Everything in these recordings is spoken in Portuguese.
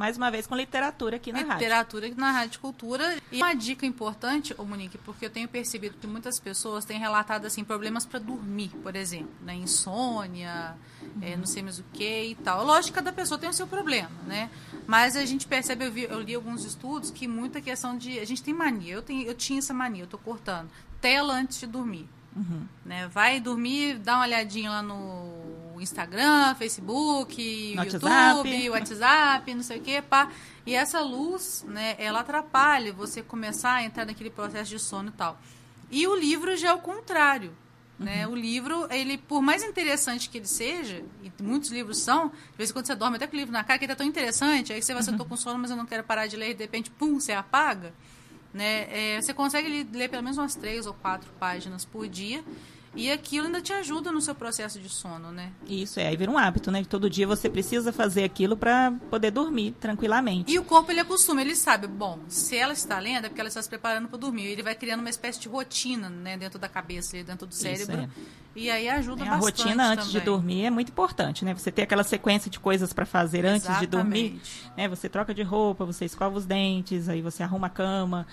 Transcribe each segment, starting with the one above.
Mais uma vez com literatura aqui na literatura rádio. Literatura aqui na Rádio Cultura. E uma dica importante, ô Monique, porque eu tenho percebido que muitas pessoas têm relatado assim problemas para dormir, por exemplo, né? insônia, uhum. é, não sei mais o que e tal. Lógico que cada pessoa tem o seu problema, né? Mas a gente percebe, eu, vi, eu li alguns estudos que muita questão de. A gente tem mania, eu, tenho, eu tinha essa mania, eu tô cortando. Tela antes de dormir. Uhum. Né? Vai dormir, dá uma olhadinha lá no Instagram, Facebook, no YouTube, WhatsApp. WhatsApp, não sei o quê, pá. E essa luz, né, ela atrapalha você começar a entrar naquele processo de sono e tal. E o livro já é o contrário. Né? Uhum. O livro, ele, por mais interessante que ele seja, e muitos livros são, de vez em quando você dorme até com o livro na cara, que ele é tão interessante, aí você vai, uhum. eu tô com sono, mas eu não quero parar de ler, e de repente, pum, você apaga. Né? É, você consegue ler pelo menos umas três ou quatro páginas por dia e aquilo ainda te ajuda no seu processo de sono, né? Isso, é. Aí vira um hábito, né? Todo dia você precisa fazer aquilo para poder dormir tranquilamente. E o corpo, ele acostuma, ele sabe, bom, se ela está lendo é porque ela está se preparando para dormir. Ele vai criando uma espécie de rotina, né? Dentro da cabeça, dentro do cérebro. Isso, é. E aí ajuda é, a bastante A rotina antes também. de dormir é muito importante, né? Você ter aquela sequência de coisas para fazer Exatamente. antes de dormir. Né? Você troca de roupa, você escova os dentes, aí você arruma a cama.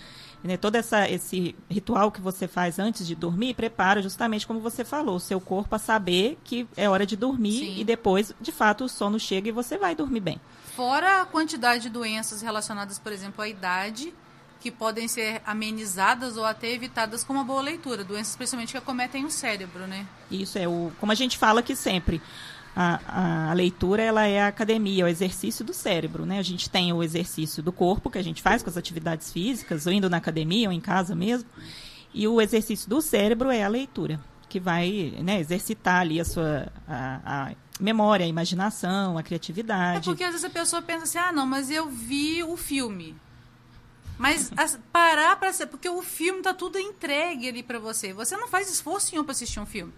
Né? Todo essa, esse ritual que você faz antes de dormir prepara justamente como você falou, o seu corpo a saber que é hora de dormir Sim. e depois, de fato, o sono chega e você vai dormir bem. Fora a quantidade de doenças relacionadas, por exemplo, à idade, que podem ser amenizadas ou até evitadas com uma boa leitura, doenças especialmente que acometem o cérebro, né? Isso é o, como a gente fala aqui sempre, a, a, leitura ela é a academia, é o exercício do cérebro, né? A gente tem o exercício do corpo que a gente faz com as atividades físicas, ou indo na academia ou em casa mesmo, e o exercício do cérebro é a leitura, que vai né, exercitar ali a sua a, a memória, a imaginação, a criatividade. É porque às vezes a pessoa pensa assim, ah, não, mas eu vi o filme. Mas as, parar para ser, porque o filme tá tudo entregue ali para você. Você não faz esforço nenhum para assistir um filme.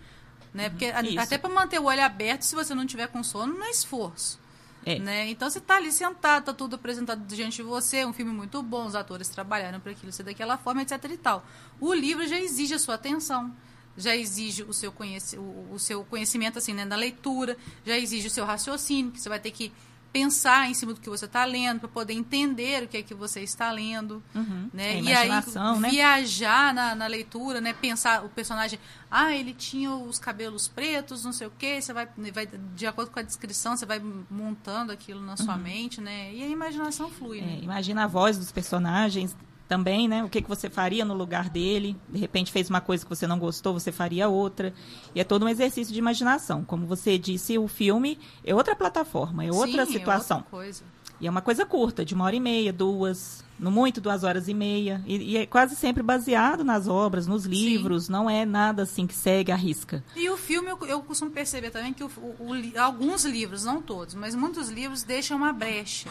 Né? Porque até para manter o olho aberto, se você não tiver com sono, não é esforço. É. Né? Então você está ali sentado, tá tudo apresentado diante de você, um filme muito bom, os atores trabalharam para aquilo ser daquela forma, etc e tal. O livro já exige a sua atenção, já exige o seu, conheci o, o seu conhecimento assim, né, na leitura, já exige o seu raciocínio, que você vai ter que pensar em cima do que você está lendo, para poder entender o que é que você está lendo. Uhum. Né? É, e aí né? viajar na, na, leitura, né? pensar o personagem, ah, ele tinha os cabelos pretos, não sei o quê, você vai, vai de acordo com a descrição, você vai montando aquilo na sua uhum. mente, né? E a imaginação flui. Né? É, imagina a voz dos personagens, também, né? O que, que você faria no lugar dele? De repente fez uma coisa que você não gostou, você faria outra. E é todo um exercício de imaginação. Como você disse, o filme é outra plataforma, é outra Sim, situação. É outra coisa. E é uma coisa curta, de uma hora e meia, duas, no muito duas horas e meia. E, e é quase sempre baseado nas obras, nos livros, Sim. não é nada assim que segue a risca. E o filme, eu, eu costumo perceber também que o, o, o, alguns livros, não todos, mas muitos livros deixam uma brecha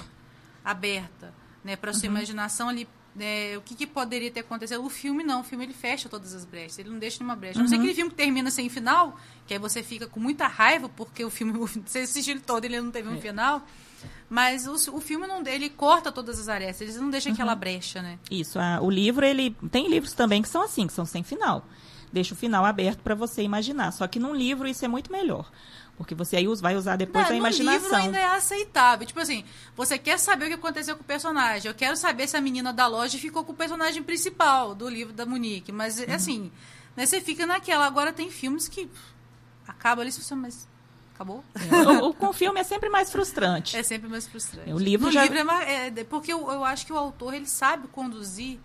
aberta né, para sua uhum. imaginação ali é, o que, que, poderia ter acontecido. O filme não, o filme ele fecha todas as brechas, ele não deixa nenhuma brecha. Uhum. Não sei aquele filme que termina sem final, que aí você fica com muita raiva porque o filme, você assistiu ele todo ele não teve um é. final. Mas o, o filme não ele corta todas as arestas, ele não deixa uhum. aquela brecha, né? Isso, a, o livro, ele tem livros também que são assim, que são sem final. Deixa o final aberto para você imaginar. Só que num livro isso é muito melhor. Porque você aí vai usar depois não, a imaginação. livro ainda é aceitável. Tipo assim, você quer saber o que aconteceu com o personagem. Eu quero saber se a menina da loja ficou com o personagem principal do livro da Monique. Mas, uhum. assim, né, você fica naquela. Agora tem filmes que acaba ali, mas acabou. É, o, o, com filme é sempre mais frustrante. É sempre mais frustrante. O livro no já... livro é, mais, é porque eu, eu acho que o autor ele sabe conduzir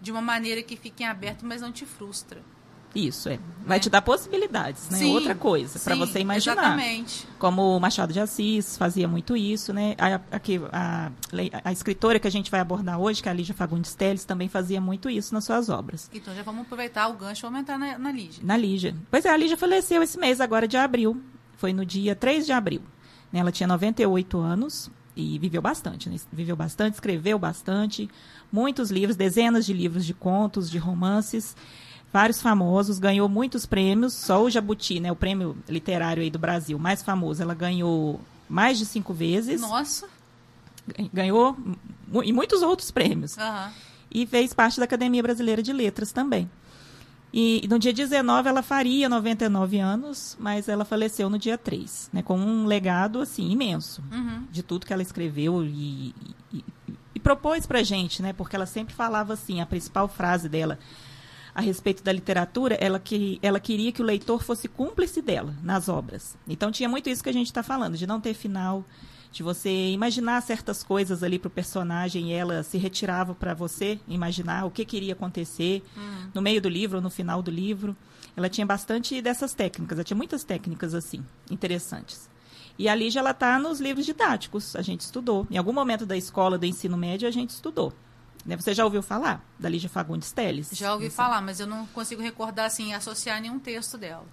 de uma maneira que fique em aberto, mas não te frustra. Isso, é. Vai é. te dar possibilidades, né? Sim, Outra coisa, para você imaginar. Exatamente. Como o Machado de Assis fazia muito isso, né? A, aqui, a, a, escritora que a gente vai abordar hoje, que é a Lígia Fagundes Teles, também fazia muito isso nas suas obras. Então já vamos aproveitar o gancho e aumentar na, na Lígia. Na Lígia. Pois é, a Lígia faleceu esse mês, agora de abril. Foi no dia 3 de abril. Né? Ela tinha 98 anos e viveu bastante, né? Viveu bastante, escreveu bastante, muitos livros, dezenas de livros de contos, de romances vários famosos, ganhou muitos prêmios, só o Jabuti, né, o prêmio literário aí do Brasil mais famoso, ela ganhou mais de cinco vezes. Nossa! Ganhou e muitos outros prêmios. Uhum. E fez parte da Academia Brasileira de Letras também. E no dia 19 ela faria 99 anos, mas ela faleceu no dia 3, né, com um legado assim imenso Uhum. de tudo que ela escreveu e, e, e propôs pra gente, né? Porque ela sempre falava assim, a principal frase dela a respeito da literatura, ela, que, ela queria que o leitor fosse cúmplice dela nas obras. Então tinha muito isso que a gente está falando, de não ter final, de você imaginar certas coisas ali para o personagem e ela se retirava para você imaginar o que queria acontecer no meio do livro ou no final do livro. Ela tinha bastante dessas técnicas, ela tinha muitas técnicas assim, interessantes. E a Lígia, ela está nos livros didáticos, a gente estudou. Em algum momento da escola, do ensino médio, a gente estudou. Né? Você já ouviu falar da Lígia Fagundes Teles? Já ouvi falar, mas eu não consigo recordar assim, associar nenhum texto dela.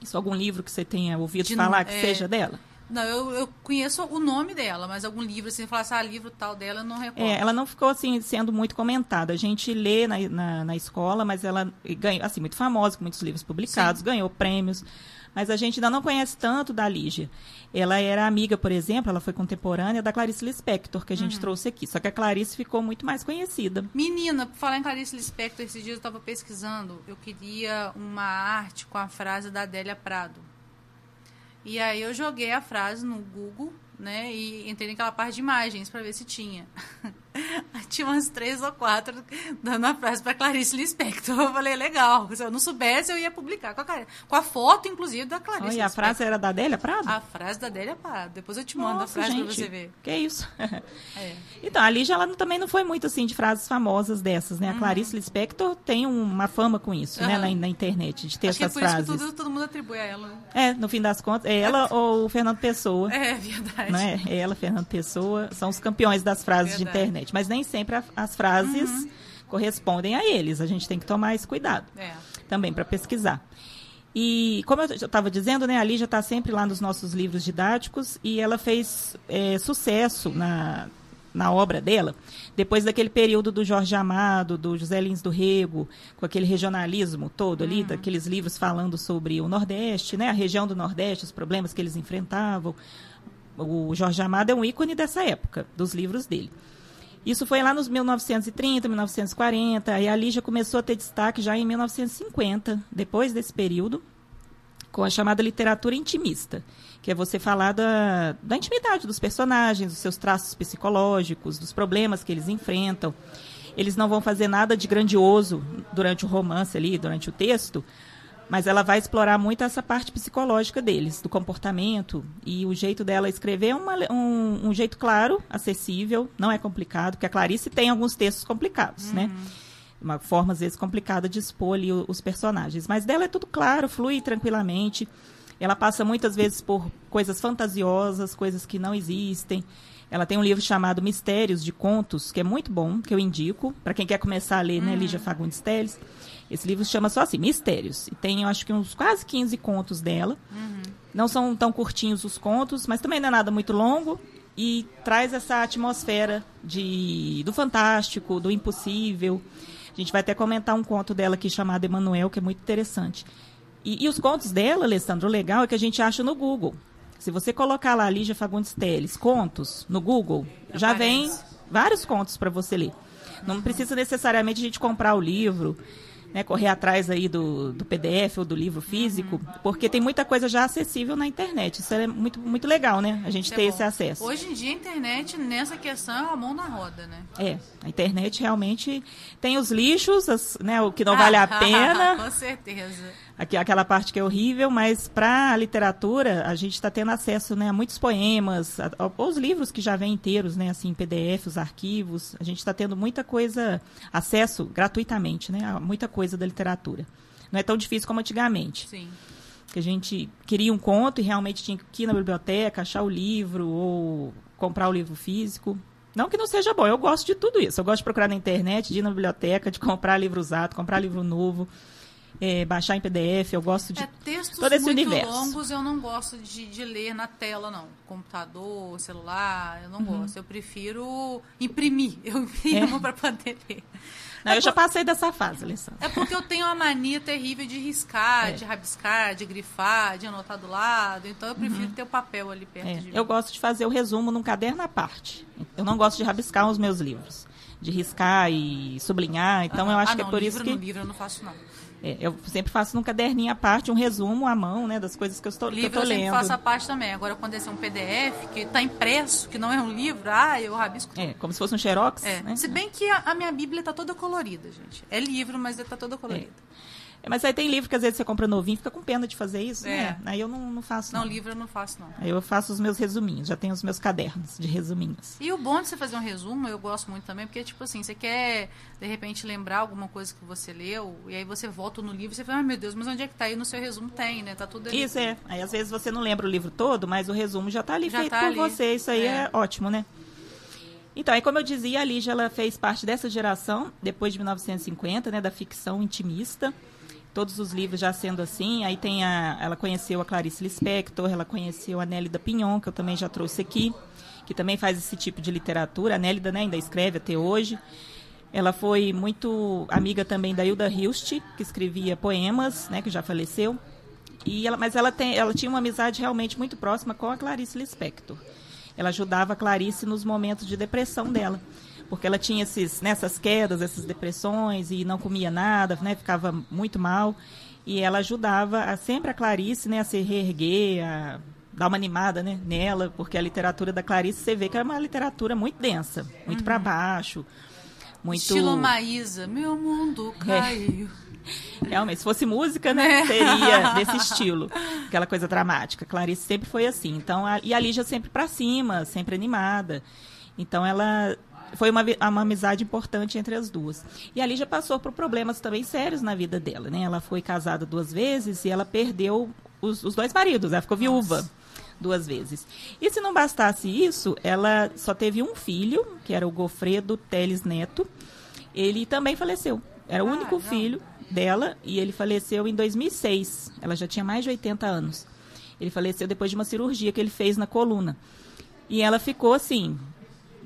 Isso, algum livro que você tenha ouvido De- falar que é, seja dela? Não, eu, eu conheço o nome dela, mas algum livro, assim, falar assim, ah, livro tal dela, eu não recordo. É, ela não ficou assim sendo muito comentada. A gente lê na, na, na escola, mas ela ganhou, assim, muito famosa, com muitos livros publicados, ganhou prêmios. Mas a gente ainda não conhece tanto da Lígia. Ela era amiga, por exemplo, ela foi contemporânea da Clarice Lispector, que a Uhum. gente trouxe aqui. Só que a Clarice ficou muito mais conhecida. Menina, por falar em Clarice Lispector, esses dias eu estava pesquisando, eu queria uma arte com a frase da Adélia Prado. E aí eu joguei a frase no Google, né, e entrei naquela parte de imagens para ver se tinha. tinha umas três ou quatro dando a frase para Clarice Lispector. Eu falei, legal, se eu não soubesse eu ia publicar com a, com a foto, inclusive, da Clarice Olha, a Lispector. frase era da Adélia Prado? A frase da Adélia Prado. Depois eu te mando Nossa, a frase para você ver. Que isso? É. Então, a Lígia ela também não foi muito assim de frases famosas dessas, né? A Clarice Lispector tem um- uma fama com isso, né? Uhum. Na, na internet, de ter Acho que é essas por isso frases. que tudo, todo mundo atribui a ela. né? É, no fim das contas, é ela ou o Fernando Pessoa. É verdade. Não é? É ela, Fernando Pessoa, são os campeões das frases de Verdade. Uhum. internet. Mas nem sempre a- as frases correspondem a eles. A gente tem que tomar esse cuidado É. também para pesquisar. E como eu estava dizendo, né, a Lígia está sempre lá nos nossos livros didáticos e ela fez é, sucesso na, na obra dela depois daquele período do Jorge Amado, do José Lins do Rego, com aquele regionalismo todo ali, daqueles livros falando sobre o Nordeste, né, a região do Nordeste, os problemas que eles enfrentavam. O Jorge Amado é um ícone dessa época, dos livros dele. Isso foi lá nos 1930, 1940, e a Lígia começou a ter destaque já em 1950, depois desse período, com a chamada literatura intimista, que é você falar da, da intimidade dos personagens, dos seus traços psicológicos, dos problemas que eles enfrentam. Eles não vão fazer nada de grandioso durante o romance ali, durante o texto, mas ela vai explorar muito essa parte psicológica deles, do comportamento. E o jeito dela escrever é uma- um, um jeito claro, acessível, não é complicado, porque a Clarice tem alguns textos complicados, né? Uma forma, às vezes, complicada de expor ali os personagens. Mas dela é tudo claro, flui tranquilamente. Ela passa muitas vezes por coisas fantasiosas, coisas que não existem. Ela tem um livro chamado Mistérios de Contos, que é muito bom, que eu indico, para quem quer começar a ler, né, Lígia Fagundes Teles. Esse livro chama só assim, Mistérios. E tem, eu acho que uns quase 15 contos dela. Não são tão curtinhos os contos, mas também não é nada muito longo. E traz essa atmosfera de, do fantástico, do impossível. A gente vai até comentar um conto dela aqui chamado Emanuel, que é muito interessante. E, e os contos dela, Alessandro, o legal é que a gente acha no Google. Se você colocar lá Lígia Fagundes Teles, contos, no Google, já vem vários contos para você ler. Não precisa necessariamente a gente comprar o livro, né, correr atrás aí do, do PDF ou do livro físico, porque tem muita coisa já acessível na internet. Isso é muito, muito legal, né? A gente é ter bom. esse acesso. Hoje em dia, a internet, nessa questão, é a mão na roda, né? É, a internet realmente tem os lixos, as- né, o que não vale a pena, Com certeza. Aqui, aquela parte que é horrível, mas para a literatura a gente está tendo acesso né, a muitos poemas, a- a- aos livros que já vêm inteiros, né, assim, PDF, os arquivos. A gente está tendo muita coisa, acesso gratuitamente, né, a muita coisa da literatura. Não é tão difícil como antigamente, Sim. que a gente queria um conto e realmente tinha que ir na biblioteca, achar o livro ou comprar o livro físico. Não que não seja bom, eu gosto de tudo isso. Eu gosto de procurar na internet, de ir na biblioteca, de comprar livro usado, comprar livro novo, eh, baixar em PDF. Eu gosto de É, textos todo esse muito universo. longos eu não gosto de, de ler na tela, não. Computador, celular, eu não Uhum. gosto. Eu prefiro imprimir. Eu É. imprimo para poder ler. Não, É eu já por- passei dessa fase, Alessandra. É porque eu tenho uma mania terrível de riscar, É. de rabiscar, de grifar, de anotar do lado. Então eu prefiro ter o papel ali perto É, de mim. eu gosto de fazer o resumo num caderno à parte. Eu não gosto de rabiscar os meus livros. De riscar e sublinhar. Então, eu acho ah, que não, é por livro isso que. no livro eu não faço, não. É, eu sempre faço num caderninho à parte, um resumo à mão, né, das coisas que eu estou, livro que eu sempre lendo. faço a parte também. Agora, quando esse é um PDF, que está impresso, que não é um livro, ah, eu rabisco tudo. É, como se fosse um xerox, É. né? Se bem que a, a minha Bíblia está toda colorida, gente. É livro, mas está toda colorida. É, Mas aí tem livro que às vezes você compra novinho, fica com pena de fazer isso, É. né? Aí eu não, não faço, Não, não. livro eu não faço, não. Aí eu faço os meus resuminhos, já tenho os meus cadernos de resuminhos. E o bom de você fazer um resumo, eu gosto muito também, porque, tipo assim, você quer, de repente, lembrar alguma coisa que você leu, e aí você volta no livro e você fala, ai meu Deus, mas onde é que tá? aí no seu resumo tem, né? Tá tudo ali. Isso é. Aí às vezes você não lembra o livro todo, mas o resumo já tá ali Já feito tá por ali. você. Isso aí é. É. ótimo, né? Então, aí como eu dizia, a Lígia ela fez parte dessa geração, depois de 1950, né, da ficção intimista. Todos os livros já sendo assim. Aí tem a. Ela conheceu a Clarice Lispector, ela conheceu a Nélida Pinhon, que eu também já trouxe aqui, que também faz esse tipo de literatura. A Nélida né, ainda escreve até hoje. Ela foi muito amiga também da Hilda Hilst, que escrevia poemas, né, que já faleceu. E ela, mas ela, tem, ela tinha uma amizade realmente muito próxima com a Clarice Lispector. Ela ajudava a Clarice nos momentos de depressão dela. Porque ela tinha esses, né, essas quedas, essas depressões e não comia nada, né, ficava muito mal. E ela ajudava a, sempre a Clarice né, a se reerguer, a dar uma animada né, nela, porque a literatura da Clarice você vê que é uma literatura muito densa, muito para baixo. Muito... Estilo Maísa, meu mundo É. caiu. Realmente, se fosse música, né, seria desse estilo, aquela coisa dramática. Clarice sempre foi assim. Então, a, e a Lígia sempre pra cima, sempre animada. Então, ela foi uma, uma amizade importante entre as duas. E a Lígia passou por problemas também sérios na vida dela, né? Ela foi casada duas vezes e ela perdeu os, os dois maridos. Ela ficou viúva duas vezes. E se não bastasse isso, ela só teve um filho, que era o Gofredo Teles Neto. Ele também faleceu. Era o Ah, único não. filho dela e ele faleceu em 2006. Ela já tinha mais de 80 anos. Ele faleceu depois de uma cirurgia que ele fez na coluna. E ela ficou assim,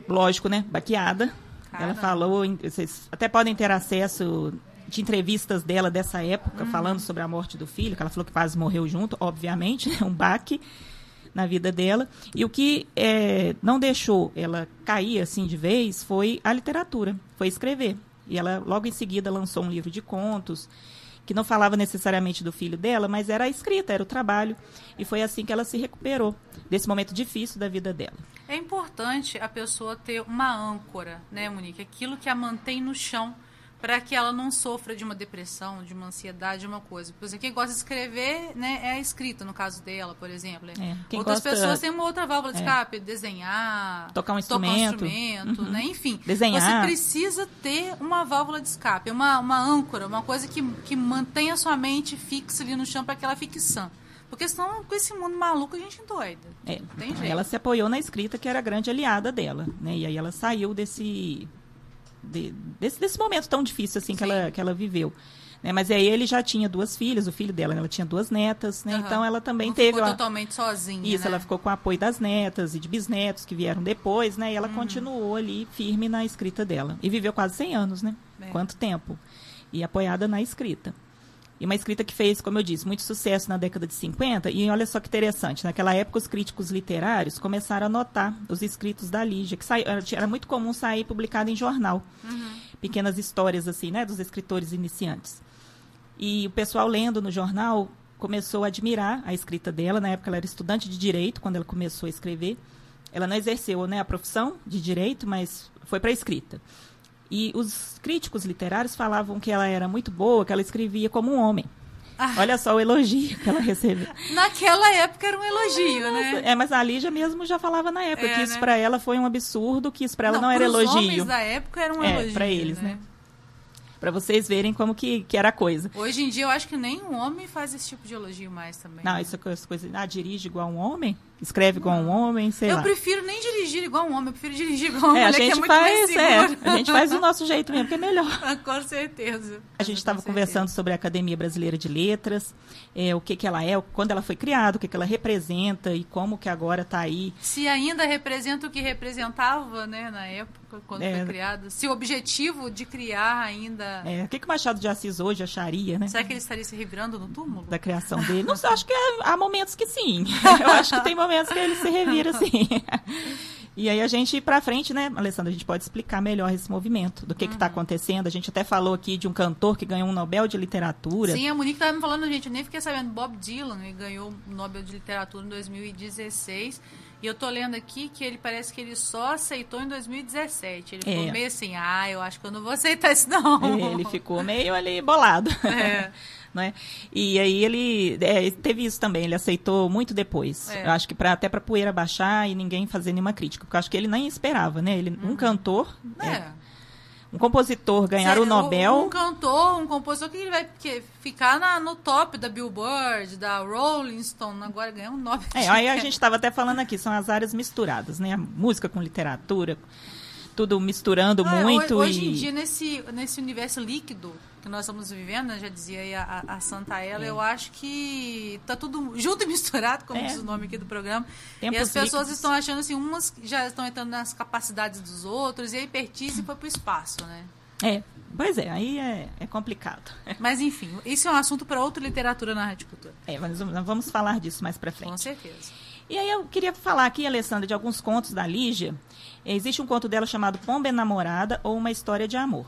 lógico, né, baqueada. Ela falou, vocês até podem ter acesso de entrevistas dela dessa época, falando sobre a morte do filho, que ela falou que quase morreu junto, obviamente, né, um baque na vida dela. E o que eh, não deixou ela cair assim de vez foi a literatura, foi escrever. E ela logo em seguida lançou um livro de contos que não falava necessariamente do filho dela, mas era a escrita, era o trabalho. E foi assim que ela se recuperou desse momento difícil da vida dela. É importante a pessoa ter uma âncora, né, Monique? Aquilo que a mantém no chão para que ela não sofra de uma depressão, de uma ansiedade, de uma coisa. Por exemplo, quem gosta de escrever, né, é a escrita, no caso dela, por exemplo. É, Outras gosta- pessoas têm uma outra válvula de É. escape, desenhar, Tocar um tocar um instrumento. instrumento, Uhum. né? Enfim, Desenhar. você precisa ter uma válvula de escape, uma, uma âncora, uma coisa que, que mantenha a sua mente fixa ali no chão para que ela fique sã. Porque senão, com esse mundo maluco, a gente doida. É, tem jeito. ela se apoiou na escrita, que era a grande aliada dela, né? E aí ela saiu desse de- desse, desse momento tão difícil assim que Sim. ela, que ela viveu. Né? Mas aí ele já tinha duas filhas, o filho dela, ela tinha duas netas, né? Aham. Então ela também Não teve ficou uma- totalmente sozinha, isso, né? ela ficou com o apoio das netas e de bisnetos que vieram depois, né? E Uhum. ela continuou ali firme na escrita dela. E viveu quase 100 anos, né? É. Quanto tempo? E apoiada na escrita. E uma escrita que fez, como eu disse, muito sucesso na década de 50. E olha só que interessante, naquela época os críticos literários começaram a notar os escritos da Lígia, que era- muito comum sair publicado em jornal. Pequenas histórias assim, né, dos escritores iniciantes. E o pessoal lendo no jornal começou a admirar a escrita dela. Na época ela era estudante de direito quando ela começou a escrever. Ela não exerceu né, a profissão de direito, mas foi para a escrita. E os críticos literários falavam que ela era muito boa, que ela escrevia como um homem. Ah. Olha só o elogio que ela recebeu. Naquela época era um elogio, né? É, mas a Lígia mesmo já falava na época É, que isso né? para ela foi um absurdo, que isso para ela não, era pros elogio. homens da época era um É, elogio. pra eles, né? Para vocês verem como que, que era a coisa. Hoje em dia eu acho que nenhum homem faz esse tipo de elogio mais também. Não, né? isso é coisa. Ah, dirige igual um homem? Escreve igual um homem, sei eu lá. prefiro nem dirigir igual um homem, eu prefiro dirigir igual uma É, a mulher que é gente muito mais faz, é, a gente faz do nosso jeito mesmo, que é melhor. Com certeza. A gente estava conversando sobre a Academia Brasileira de Letras, é, o que, que ela é, quando ela foi criada, o que, que ela representa e como que agora está aí. Se ainda representa o que representava, né, na época, quando É. foi criada. Se o objetivo de criar ainda... É, o que, que o Machado de Assis hoje acharia, né? Será que ele estaria se revirando no túmulo? Da criação dele. Não sei, acho que há, há momentos que sim. Eu acho que tem momentos momentos que ele se revira assim. E aí a gente, para frente, né, Alessandra, a gente pode explicar melhor esse movimento, do que tá uhum. está acontecendo. A gente até falou aqui de um cantor que ganhou um Nobel de Literatura. Sim, a Monique estava me falando, gente, eu nem fiquei sabendo, Bob Dylan, ganhou o Nobel de Literatura em 2016. E eu tô lendo aqui que ele parece que ele só aceitou em 2017. Ele ficou é. meio assim, ah, eu acho que eu não vou aceitar isso não. Ele ficou meio ali bolado. É. né? E aí ele é, teve isso também, ele aceitou muito depois. É. Eu acho que pra, até para poeira baixar e ninguém fazer nenhuma crítica, porque eu acho que ele nem esperava, né? Ele, uhum. Um cantor, é. Um compositor ganhar o Nobel. Um, um, cantor, um compositor que ele vai que, ficar na, no top da Billboard, da Rolling Stone, agora ganhar um Nobel. É, aí a gente estava até falando aqui, são as áreas misturadas, né? A música com literatura, tudo misturando ah, muito. Hoje, e... em dia, nesse, nesse universo líquido, que nós estamos vivendo, né, já dizia a, a, Santa Ela, é. eu acho que tá tudo junto e misturado, como é. diz o nome aqui do programa. Tempos e as pessoas líquidos. estão achando assim, umas já estão entrando nas capacidades dos outros, e aí pertise foi para o espaço, né? É, pois é, aí é, é complicado. Mas enfim, isso é um assunto para outra literatura na Rádio Cultura. É, mas vamos falar disso mais para frente. Com certeza. E aí eu queria falar aqui, Alessandra, de alguns contos da Lígia. Existe um conto dela chamado Pomba Enamorada ou Uma História de Amor.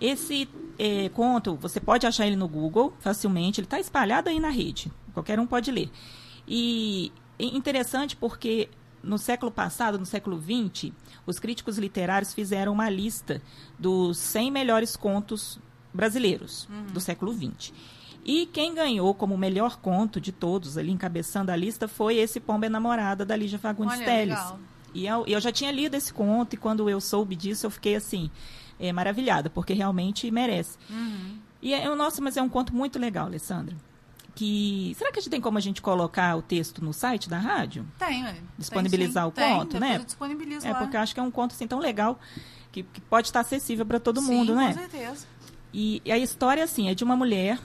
Esse é, conto, você pode achar ele no Google facilmente, ele está espalhado aí na rede, qualquer um pode ler. E é interessante porque no século passado, no século XX, os críticos literários fizeram uma lista dos 100 melhores contos brasileiros uhum. do século XX. E quem ganhou como melhor conto de todos, ali encabeçando a lista, foi esse Pomba Enamorada, da Lígia Fagundes Olha, Teles. E eu, eu já tinha lido esse conto, e quando eu soube disso, eu fiquei assim é, maravilhada, porque realmente merece. Uhum. E é, nossa, mas é um conto muito legal, Alessandra. Que, será que a gente tem como a gente colocar o texto no site da rádio? Tem, é. Disponibilizar tem, o conto, né? É, lá. porque eu acho que é um conto assim tão legal que, que pode estar acessível para todo sim, mundo, né? Com certeza. E, e a história, assim, é de uma mulher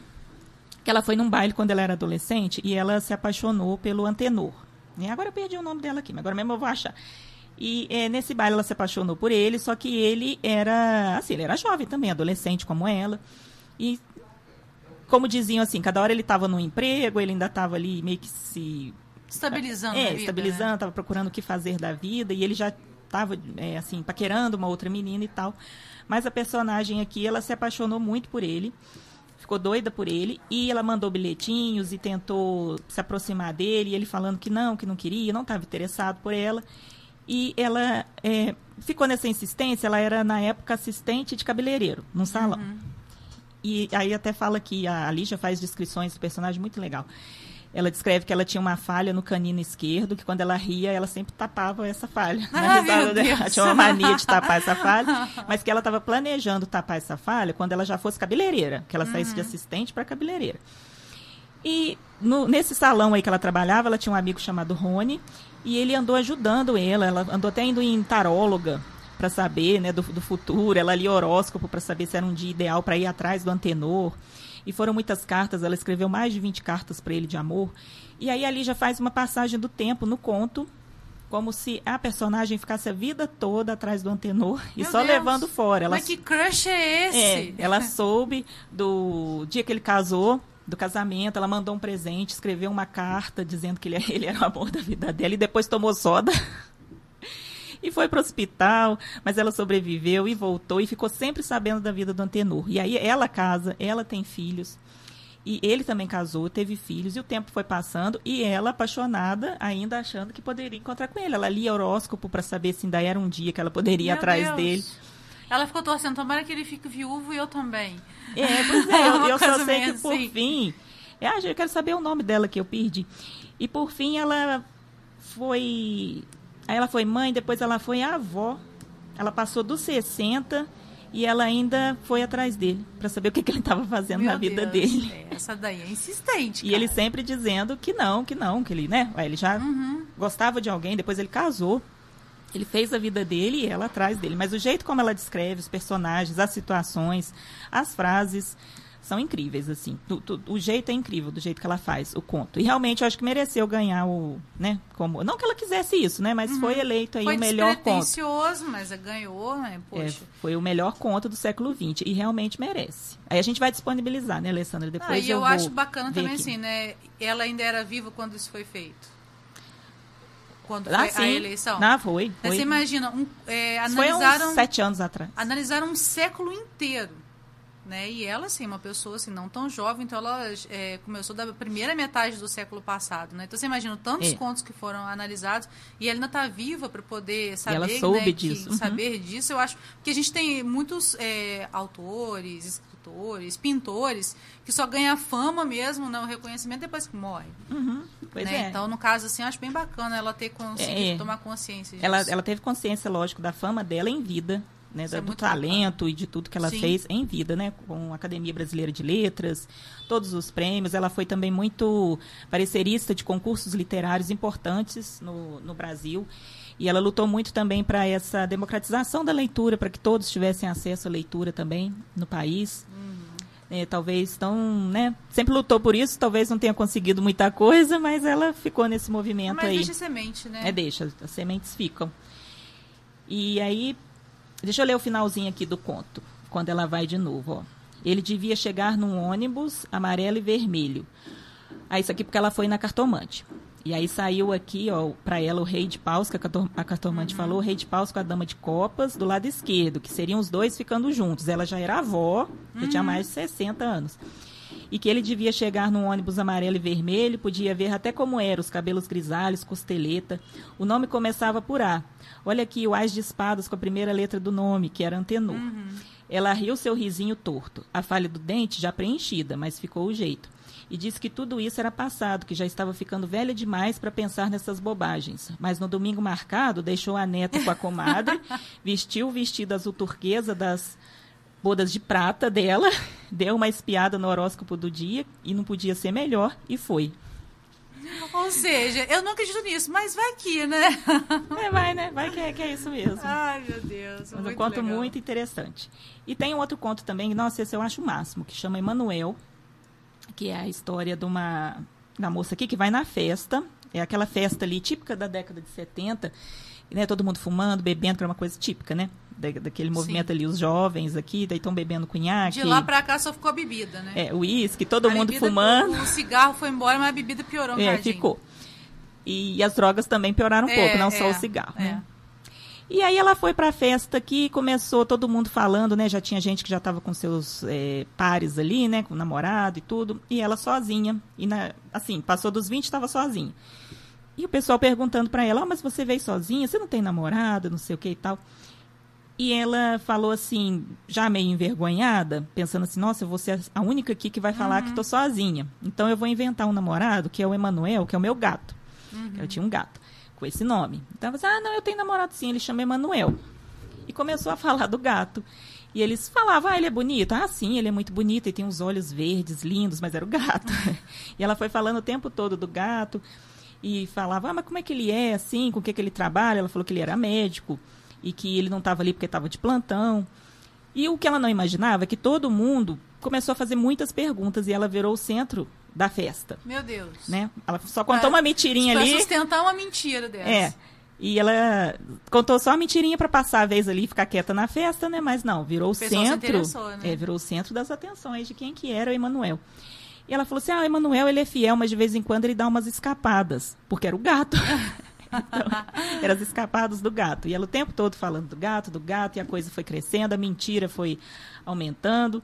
que ela foi num baile quando ela era adolescente e ela se apaixonou pelo Antenor. E agora eu perdi o nome dela aqui, mas agora mesmo eu vou achar. E é, nesse baile ela se apaixonou por ele, só que ele era, assim, ele era jovem também, adolescente como ela. E como diziam assim, cada hora ele estava no emprego, ele ainda estava ali meio que se estabilizando, é, vida, estabilizando, estava né? procurando o que fazer da vida e ele já estava é, assim paquerando uma outra menina e tal. Mas a personagem aqui, ela se apaixonou muito por ele ficou doida por ele e ela mandou bilhetinhos e tentou se aproximar dele, e ele falando que não, que não queria, não estava interessado por ela. E ela é, ficou nessa insistência, ela era na época assistente de cabeleireiro, num salão. Uhum. E aí até fala que a Alicia faz descrições do personagem muito legal. Ela descreve que ela tinha uma falha no canino esquerdo, que quando ela ria, ela sempre tapava essa falha. Ah, risada dela. Tinha uma mania de tapar essa falha, mas que ela estava planejando tapar essa falha quando ela já fosse cabeleireira, que ela saísse uhum. de assistente para cabeleireira. E no, nesse salão aí que ela trabalhava, ela tinha um amigo chamado Rony, e ele andou ajudando ela, ela andou até indo em taróloga para saber né, do, do, futuro, ela lia horóscopo para saber se era um dia ideal para ir atrás do antenor. E foram muitas cartas, ela escreveu mais de 20 cartas para ele de amor. E aí ali já faz uma passagem do tempo no conto, como se a personagem ficasse a vida toda atrás do antenor Meu e só Deus. levando fora. Ela, Mas que crush é esse? É, ela soube do dia que ele casou, do casamento, ela mandou um presente, escreveu uma carta dizendo que ele, ele era o amor da vida dela e depois tomou soda. E foi para o hospital, mas ela sobreviveu e voltou e ficou sempre sabendo da vida do Antenor. E aí ela casa, ela tem filhos. E ele também casou, teve filhos, e o tempo foi passando, e ela, apaixonada, ainda achando que poderia encontrar com ele. Ela lia horóscopo para saber se ainda era um dia que ela poderia ir Meu atrás Deus. dele. Ela ficou torcendo, tomara que ele fique viúvo e eu também. É, pois é, eu, eu só sei que assim. por fim. É, eu quero saber o nome dela que eu perdi. E por fim ela foi. Aí ela foi mãe, depois ela foi avó. Ela passou dos 60 e ela ainda foi atrás dele para saber o que, que ele estava fazendo Meu na vida Deus, dele. É, essa daí é insistente. E ele sempre dizendo que não, que não, que ele, né? Ele já uhum. gostava de alguém, depois ele casou. Ele fez a vida dele e ela atrás dele. Mas o jeito como ela descreve os personagens, as situações, as frases, são incríveis, assim. O, jeito é incrível, do jeito que ela faz o conto. E realmente eu acho que mereceu ganhar o, né, como, não que ela quisesse isso, né, mas uhum. foi eleito aí foi o melhor conto. Foi mas ganhou, né, poxa. É, foi o melhor conto do século XX e realmente merece. Aí a gente vai disponibilizar, né, Alessandra, depois ah, e eu, eu acho bacana também aqui. assim, né, ela ainda era viva quando isso foi feito. quando Ah, foi sim. a eleição? Não, foi. Foi. Você imagina, um, é, Isso foi analisaram, uns sete anos atrás. analisaram um século inteiro. Né? E ela, assim, uma pessoa assim, não tão jovem, então ela é, começou da primeira metade do século passado. Né? Então você imagina tantos É. contos que foram analisados e ela ainda está viva para poder saber, ela soube né, que- disso. Uhum. saber disso. Eu acho que a gente tem muitos é, autores, escritores, pintores que só ganha fama mesmo, né, o reconhecimento depois que morre. Uhum, né? é. Então, no caso, assim, eu acho bem bacana ela ter conseguido É. tomar consciência disso. ela, ela teve consciência, lógico, da fama dela em vida, né, da- é do talento e de tudo que ela Sim. fez em vida, né, com a Academia Brasileira de Letras, todos os prêmios. Ela foi também muito parecerista de concursos literários importantes no, no Brasil. E ela lutou muito também para essa democratização da leitura, para que todos tivessem acesso à leitura também no país. É, talvez tão, né, sempre lutou por isso, talvez não tenha conseguido muita coisa, mas ela ficou nesse movimento Mas aí. deixa semente, né? É, deixa, as sementes ficam. E aí, deixa eu ler o finalzinho aqui do conto, quando ela vai de novo, ó. Ele devia chegar num ônibus amarelo e vermelho. Ah, isso aqui porque ela foi na cartomante. E aí saiu aqui, ó, para ela o rei de paus, que a carto- a cartomante falou, o rei de paus com a dama de copas do lado esquerdo, que seriam os dois ficando juntos. Ela já era avó, já tinha mais de 60 anos. E que ele devia chegar num ônibus amarelo e vermelho, podia ver até como era, os cabelos grisalhos, costeleta. O nome começava por A. Olha aqui o Ás de espadas com a primeira letra do nome, que era Antenor. Ela riu seu risinho torto, a falha do dente já preenchida, mas ficou o jeito. E disse que tudo isso era passado, que já estava ficando velha demais para pensar nessas bobagens. Mas no domingo marcado, deixou a neta com a comadre, vestiu o vestido azul turquesa das bodas de prata dela, deu uma espiada no horóscopo do dia e não podia ser melhor e foi. Ou seja, eu não acredito nisso, mas vai que, né? É, vai, né? Vai que é, que é isso mesmo. Ai, meu Deus. Mas um conto legal. muito interessante. E tem um outro conto também, nossa, esse eu acho o máximo, que chama Emanuel, que é a história de uma da moça aqui que vai na festa, é aquela festa ali típica da década de 70, né, todo mundo fumando, bebendo, que era uma coisa típica, né? Da, daquele movimento Sim. ali, os jovens aqui, daí estão bebendo cunhaque. De lá pra cá só ficou a bebida, né? É, uísque, todo A mundo fumando. O cigarro foi embora, mas a bebida piorou É, ficou. E, as drogas também pioraram um É, pouco, não só é, o cigarro, é. né? E aí ela foi pra festa aqui, começou todo mundo falando, né? Já tinha gente que já estava com seus é, pares ali, né? Com namorado e tudo. E ela sozinha. E na, assim, passou dos 20 estava sozinha. E o pessoal perguntando pra ela, "Ah, mas você veio sozinha? Você não tem namorado? Não sei o que e tal. E ela falou assim, já meio envergonhada, pensando assim, nossa, eu vou ser a única aqui que vai falar que tô sozinha. Então eu vou inventar um namorado, que é o Emanuel, que é o meu gato. Eu tinha um gato com esse nome. Então ela falou assim, ah, não, eu tenho namorado sim, ele chama Emanuel. E começou a falar do gato. E eles falavam, ah, ele é bonito. Ah, sim, ele é muito bonito, ele tem uns olhos verdes, lindos, mas era o gato. e ela foi falando o tempo todo do gato. E falava, ah, mas como é que ele é, assim, com o que, que ele trabalha? Ela falou que ele era médico e que ele não estava ali porque estava de plantão. E o que ela não imaginava é que todo mundo começou a fazer muitas perguntas e ela virou o centro da festa, Meu Deus. né? Ela só contou Pra- uma mentirinha pra ali. sustentar uma mentira dessa. É. E ela contou só uma mentirinha para passar a vez ali e ficar quieta na festa, né? Mas não, virou o se centro. né? É, virou o centro das atenções de quem que era o Emanuel. E ela falou assim: "Ah, o Emanuel, ele é fiel, mas de vez em quando ele dá umas escapadas, porque era o gato". Então, eram as escapadas do gato. E ela o tempo todo falando do gato, do gato, e a coisa foi crescendo, a mentira foi aumentando.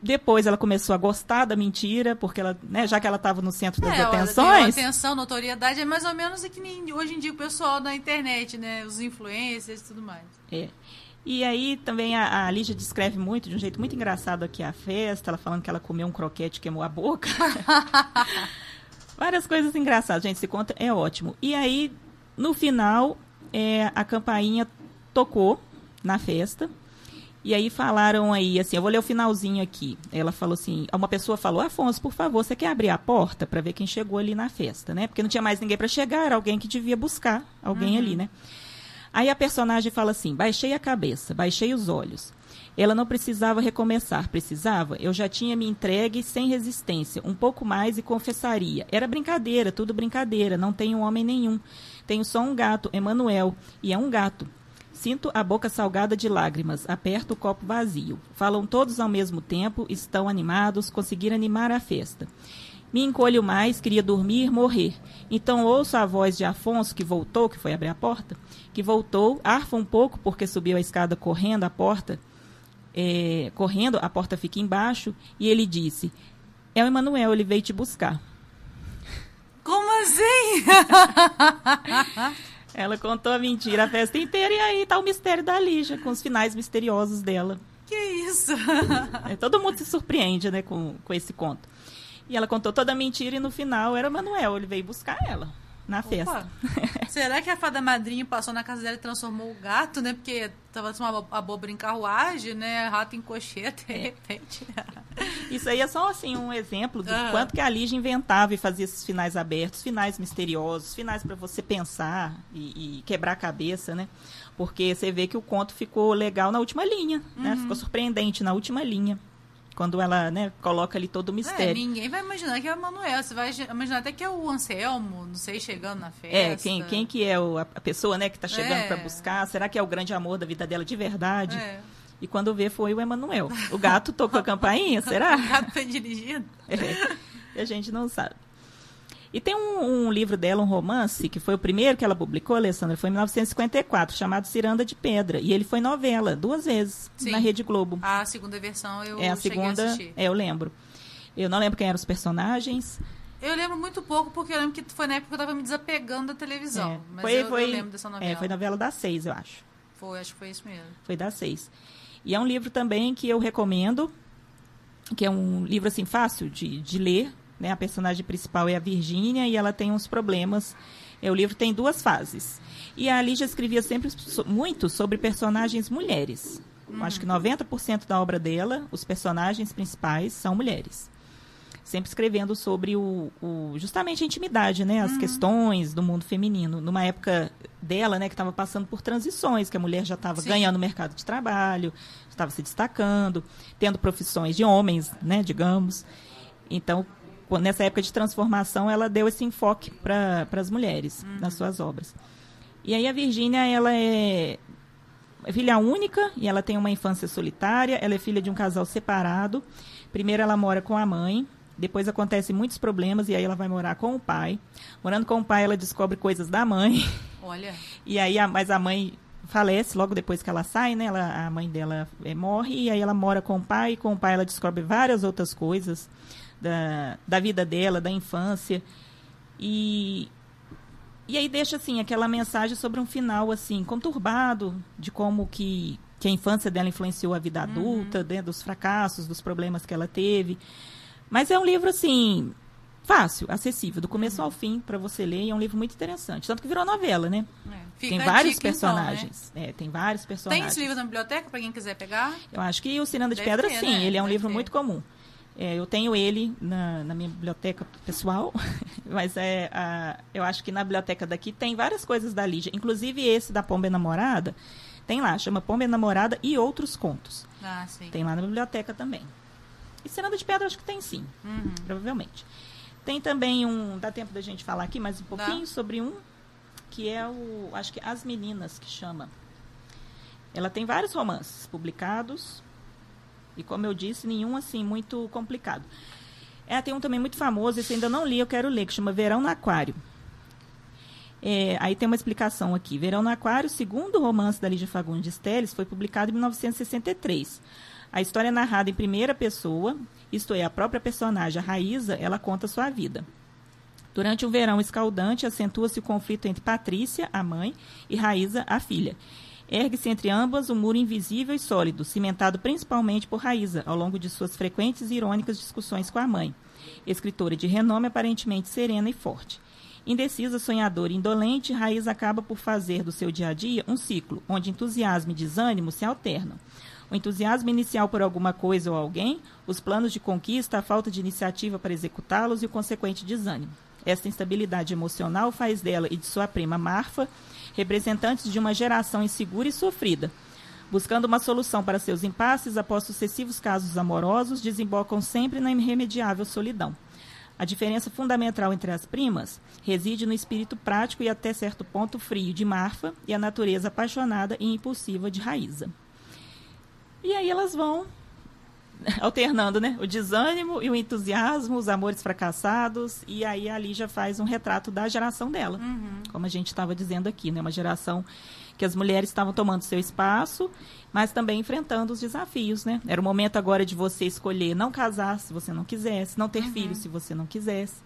Depois ela começou a gostar da mentira, porque ela, né, já que ela estava no centro das É, atenções. atenção, notoriedade, é mais ou menos o que nem hoje em dia o pessoal da internet, né? Os influencers e tudo mais. É. E aí também a, a Lígia descreve muito, de um jeito muito engraçado aqui a festa, ela falando que ela comeu um croquete e queimou a boca. Várias coisas engraçadas, gente, esse conto é ótimo. E aí, no final, é, a campainha tocou na festa. E aí falaram aí, assim, eu vou ler o finalzinho aqui. Ela falou assim, uma pessoa falou, Afonso, por favor, você quer abrir a porta para ver quem chegou ali na festa, né? Porque não tinha mais ninguém para chegar, era alguém que devia buscar alguém ali, né? Aí a personagem fala assim: baixei a cabeça, baixei os olhos. Ela não precisava recomeçar, precisava? Eu já tinha me entregue sem resistência, um pouco mais e confessaria. Era brincadeira, tudo brincadeira, não tenho homem nenhum. Tenho só um gato, Emanuel, e é um gato. Sinto a boca salgada de lágrimas, aperto o copo vazio. Falam todos ao mesmo tempo, estão animados, conseguiram animar a festa. Me encolho mais, queria dormir, morrer. Então ouço a voz de Afonso, que voltou, que foi abrir a porta, que voltou, arfa um pouco, porque subiu a escada correndo a porta, é, correndo, a porta fica embaixo, e ele disse: É o Emanuel, ele veio te buscar. Como assim? Ela contou a mentira a festa inteira e aí tá o mistério da Lígia, com os finais misteriosos dela. Que isso? É, todo mundo se surpreende, né, com, com esse conto. E ela contou toda a mentira e no final era Manuel, ele veio buscar ela na Opa. festa. Será que a fada madrinha passou na casa dela e transformou o gato, né? Porque tava uma abóbora em carruagem, né? Rato em cochete, de repente. Isso aí é só assim um exemplo do Ah. quanto que a Lígia inventava e fazia esses finais abertos, finais misteriosos, finais para você pensar e, e quebrar a cabeça, né? Porque você vê que o conto ficou legal na última linha, né? Uhum. Ficou surpreendente na última linha. Quando ela, né, coloca ali todo o É, mistério. ninguém vai imaginar que é o Emanuel. Você vai imaginar até que é o Anselmo, não sei, chegando na festa. É, quem, quem que é o- a pessoa, né, que tá chegando É. para buscar? Será que é o grande amor da vida dela de verdade? É. E quando vê, foi o Emanuel. O gato tocou a campainha, será? O gato foi dirigido. É, e a gente não sabe. E tem um, um livro dela, um romance, que foi o primeiro que ela publicou, Alessandra, foi em 1954, chamado Ciranda de Pedra. E ele foi novela, duas vezes, Sim. na Rede Globo. A segunda versão eu é a cheguei a segunda, assistir. é, eu lembro. Eu não lembro quem eram os personagens. Eu lembro muito pouco, porque eu lembro que foi na época que eu tava me desapegando da televisão. É, Mas foi, eu, eu foi, lembro dessa novela. É, foi novela das seis, eu acho. Foi, acho que foi isso mesmo. Foi das seis. E é um livro também que eu recomendo, que é um livro assim fácil de, de ler. Né? A personagem principal é a Virgínia e ela tem uns problemas. É, o livro tem duas fases. E a Lígia escrevia sempre so- muito sobre personagens mulheres. Eu acho que 90% da obra dela, os personagens principais são mulheres. Sempre escrevendo sobre o, o- justamente a intimidade, né? As questões do mundo feminino. Numa época dela, né, que estava passando por transições, que a mulher já estava ganhando mercado de trabalho, estava se destacando, tendo profissões de homens, né, digamos. Então, nessa época de transformação, ela deu esse enfoque para as mulheres nas suas obras. E aí a Virgínia, ela é é filha única e ela tem uma infância solitária. Ela é filha de um casal separado. Primeiro ela mora com a mãe, depois acontecem muitos problemas e aí ela vai morar com o pai. Morando com o pai, ela descobre coisas da mãe. Olha, E aí, a- mas a mãe falece logo depois que ela sai, né? Ela, a mãe dela eh, morre e aí ela mora com o pai. E com o pai ela descobre várias outras coisas da, da vida dela, da infância. E, e aí deixa, assim, aquela mensagem sobre um final, assim, conturbado de como que, que a infância dela influenciou a vida adulta, né, dos fracassos, dos problemas que ela teve. Mas é um livro, assim, fácil, acessível, do começo ao fim, para você ler. E é um livro muito interessante. Tanto que virou novela, né? é. Tem vários dica, então, né? personagens. É, tem vários Tem personagens. esse livro na biblioteca para quem quiser pegar? Eu acho que o Ciranda de Deve Pedra, ter, sim, né? ele é um Deve livro ter. muito comum. É, eu tenho ele na, na minha biblioteca pessoal, mas é, a- eu acho que na biblioteca daqui tem várias coisas da Lígia. Inclusive esse da Pomba Enamorada, tem lá, chama Pomba Enamorada e Outros Contos. Ah, sim. Tem lá na biblioteca também. E Ciranda de Pedra, acho que tem sim, Uhum. provavelmente. Tem também um, dá tempo da gente falar aqui mais um pouquinho Dá. sobre um, que é o, acho que As Meninas, que chama. Ela tem vários romances publicados, e como eu disse, nenhum assim muito complicado. É, tem um também muito famoso, esse ainda não li, eu quero ler, que chama Verão no Aquário. É, aí tem uma explicação aqui. Verão no Aquário, segundo romance da Lígia Fagundes Telles, foi publicado em 1963. A história é narrada em primeira pessoa, isto é, a própria personagem, a Raíza, ela conta sua vida. Durante um verão escaldante, acentua-se o conflito entre Patrícia, a mãe, e Raíza, a filha. Ergue-se entre ambas um muro invisível e sólido, cimentado principalmente por Raíza, ao longo de suas frequentes e irônicas discussões com a mãe, escritora de renome aparentemente serena e forte. Indecisa, sonhadora e indolente, Raíza acaba por fazer do seu dia a dia um ciclo, onde entusiasmo e desânimo se alternam. O entusiasmo inicial por alguma coisa ou alguém, os planos de conquista, a falta de iniciativa para executá-los e o consequente desânimo. Esta instabilidade emocional faz dela e de sua prima Marfa representantes de uma geração insegura e sofrida. Buscando uma solução para seus impasses, após sucessivos casos amorosos, desembocam sempre na irremediável solidão. A diferença fundamental entre as primas reside no espírito prático e até certo ponto frio de Marfa e a natureza apaixonada e impulsiva de Raíza. E aí elas vão alternando, né? O desânimo e o entusiasmo, os amores fracassados. E aí a Lígia faz um retrato da geração dela. Uhum. Como a gente estava dizendo aqui, né? Uma geração que as mulheres estavam tomando seu espaço, mas também enfrentando os desafios, né? Era o momento agora de você escolher não casar se você não quisesse, não ter Uhum. filhos se você não quisesse.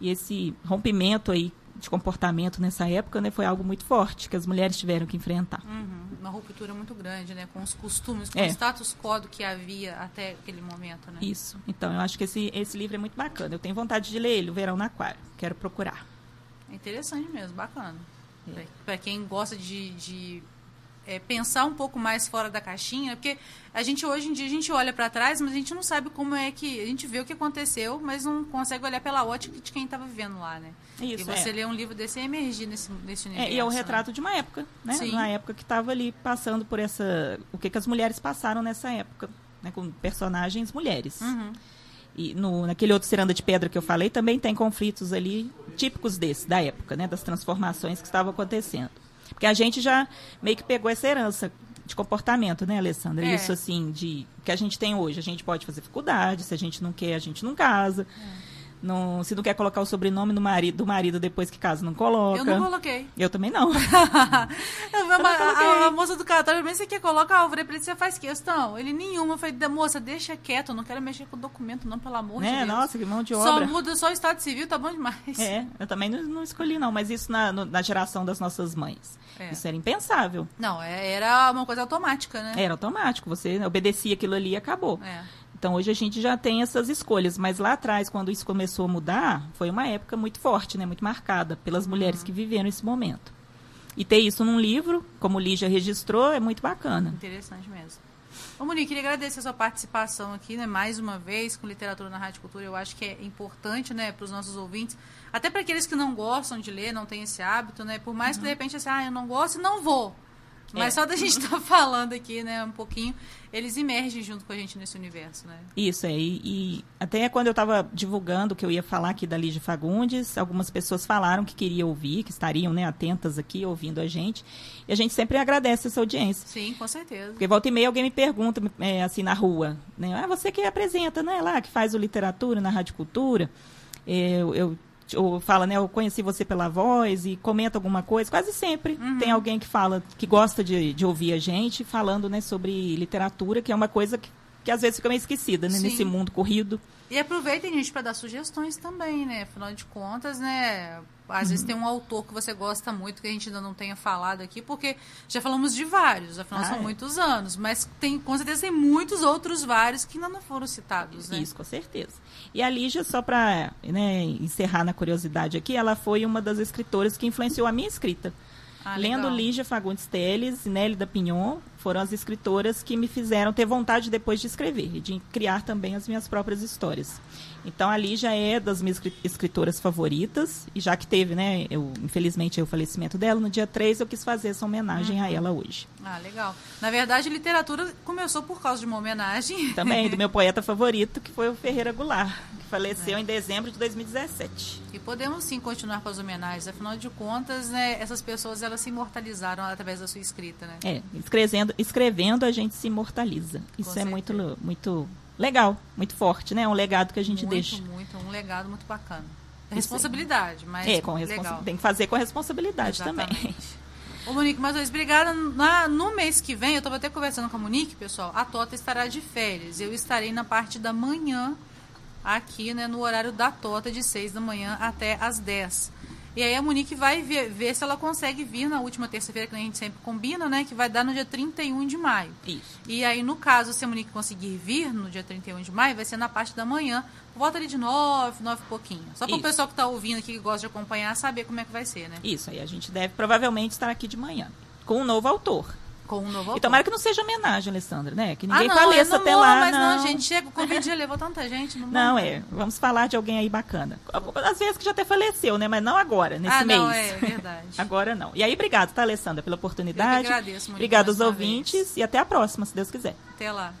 E esse rompimento aí de comportamento nessa época, né, foi algo muito forte que as mulheres tiveram que enfrentar. Uhum. Uma ruptura muito grande, né? Com os costumes, com É. o status quo do que havia até aquele momento, né? Isso. Então, eu acho que esse, esse livro é muito bacana. Eu tenho vontade de ler ele, O Verão no Aquário. Quero procurar. É interessante mesmo, bacana. É. Para quem gosta de, de, é, pensar um pouco mais fora da caixinha, porque a gente hoje em dia a gente olha para trás, mas a gente não sabe como é que a gente vê o que aconteceu, mas não consegue olhar pela ótica de quem estava vivendo lá, né? Isso, e você é. ler um livro desse e emergir nesse, nesse universo. É, e é o né? retrato de uma época, né? Sim. Uma época que estava ali passando por essa... O que, que as mulheres passaram nessa época, né? Com personagens mulheres. Uhum. E no, naquele outro Ciranda de Pedra que eu falei, também tem conflitos ali típicos desse, da época, né? Das transformações que estavam acontecendo. Porque a gente já meio que pegou essa herança de comportamento, né, Alessandra? É. Isso, assim, de que a gente tem hoje. A gente pode fazer faculdade, se a gente não quer, a gente não casa. É. Não, se não quer colocar o sobrenome do marido, do marido depois que casa, não coloca. Eu não coloquei. Eu também não. Eu uma- não a, a moça do cartório, bem, você quer colocar? Eu falei pra ele, você faz questão? Ele, nenhuma. Eu falei, "Da- moça, deixa quieto, eu não quero mexer com o documento, não, pelo amor de né? Deus. Nossa, que mão de Só obra. muda só o estado civil, tá bom demais. É, eu também não, não escolhi, não, mas isso na, no- na geração das nossas mães. É. Isso era impensável. Não, é- era uma coisa automática, né? Era automático, você obedecia aquilo ali e acabou. É. Então hoje a gente já tem essas escolhas, mas lá atrás, quando isso começou a mudar, foi uma época muito forte, né, muito marcada pelas mulheres que viveram esse momento. E ter isso num livro, como o Lígia registrou, é muito bacana. Interessante mesmo. Ô, Monique, queria agradecer a sua participação aqui, né, mais uma vez, com Literatura na Rádio Cultura. Eu acho que é importante, né, para os nossos ouvintes, até para aqueles que não gostam de ler, não têm esse hábito, né, por mais que de repente, assim, ah, eu não gosto e não vou. Mas É. só da gente estar falando aqui, né, um pouquinho, eles emergem junto com a gente nesse universo, né? Isso, é. E, e até quando eu estava divulgando que eu ia falar aqui da Lígia Fagundes, algumas pessoas falaram que queriam ouvir, que estariam né, atentas aqui, ouvindo a gente. E a gente sempre agradece essa audiência. Sim, com certeza. Porque volta e meia alguém me pergunta, é, assim, na rua, né? Ah, você que apresenta, né? Lá, que faz o literatura na Rádio Cultura. É, Eu, eu, ou fala, né? Eu conheci você pela voz e comenta alguma coisa. Quase sempre Uhum. tem alguém que fala, que gosta de, de ouvir a gente falando, né? Sobre literatura, que é uma coisa que, que às vezes fica meio esquecida, né? Nesse mundo corrido. E aproveitem, gente, para dar sugestões também, né? Afinal de contas, né? Às vezes tem um autor que você gosta muito, que a gente ainda não tenha falado aqui, porque já falamos de vários, afinal Ah, são é. muitos anos. Mas tem, com certeza tem muitos outros vários que ainda não foram citados, né? Isso, com certeza. E a Lígia, só para né, encerrar na curiosidade aqui, ela foi uma das escritoras que influenciou a minha escrita. Ah, Lendo legal. Lígia Fagundes Teles Nélida Pinhon, foram as escritoras que me fizeram ter vontade depois de escrever e de criar também as minhas próprias histórias. Então a Lígia é das minhas escri- escritoras favoritas, e já que teve, né, eu, infelizmente, o falecimento dela, no dia 3 eu quis fazer essa homenagem Uhum. a ela hoje. Ah, legal. Na verdade, a literatura começou por causa de uma homenagem. Também do meu poeta favorito, que foi o Ferreira Goulart, que É. faleceu em dezembro de 2017. E podemos sim continuar com as homenagens. Afinal de contas, né, essas pessoas elas se imortalizaram através da sua escrita, né? É, escrevendo, escrevendo a gente se imortaliza. Isso é certeza. muito, muito legal, muito forte, né? É um legado que a gente muito, deixa. muito, um legado muito bacana. Responsabilidade, mas É, com responsa- legal. tem que fazer com responsabilidade também. Exatamente. Ô, Monique, mais uma vez, obrigada. Na- no mês que vem, eu estava até conversando com a Monique, pessoal, a Tota estará de férias. Eu estarei na parte da manhã, aqui, né, no horário da Tota, de 6 da manhã até às 10. E aí a Monique vai ver, ver se ela consegue vir na última terça-feira, que a gente sempre combina, né, que vai dar no dia 31 de maio. Isso. E aí, no caso, se a Monique conseguir vir no dia 31 de maio, vai ser na parte da manhã, volta ali de 9, 9 e pouquinho. Só para o pessoal que está ouvindo aqui, que gosta de acompanhar, saber como é que vai ser, né? Isso, aí a gente deve provavelmente estar aqui de manhã, com um novo autor. Com um novo E tomara que não seja homenagem, Alessandra, né? Que Ah, ninguém não, faleça até lá. mas não, não, gente, chega, o Covid já levou tanta gente. Não, Não, é. Vamos falar de alguém aí bacana. Às vezes que já até faleceu, né? Mas não agora, nesse ah, mês. não, é verdade. Agora não. E aí, obrigado, tá, Alessandra, pela oportunidade. Eu agradeço, Monique, Obrigado aos uma vez. ouvintes e até a próxima, se Deus quiser. Até lá.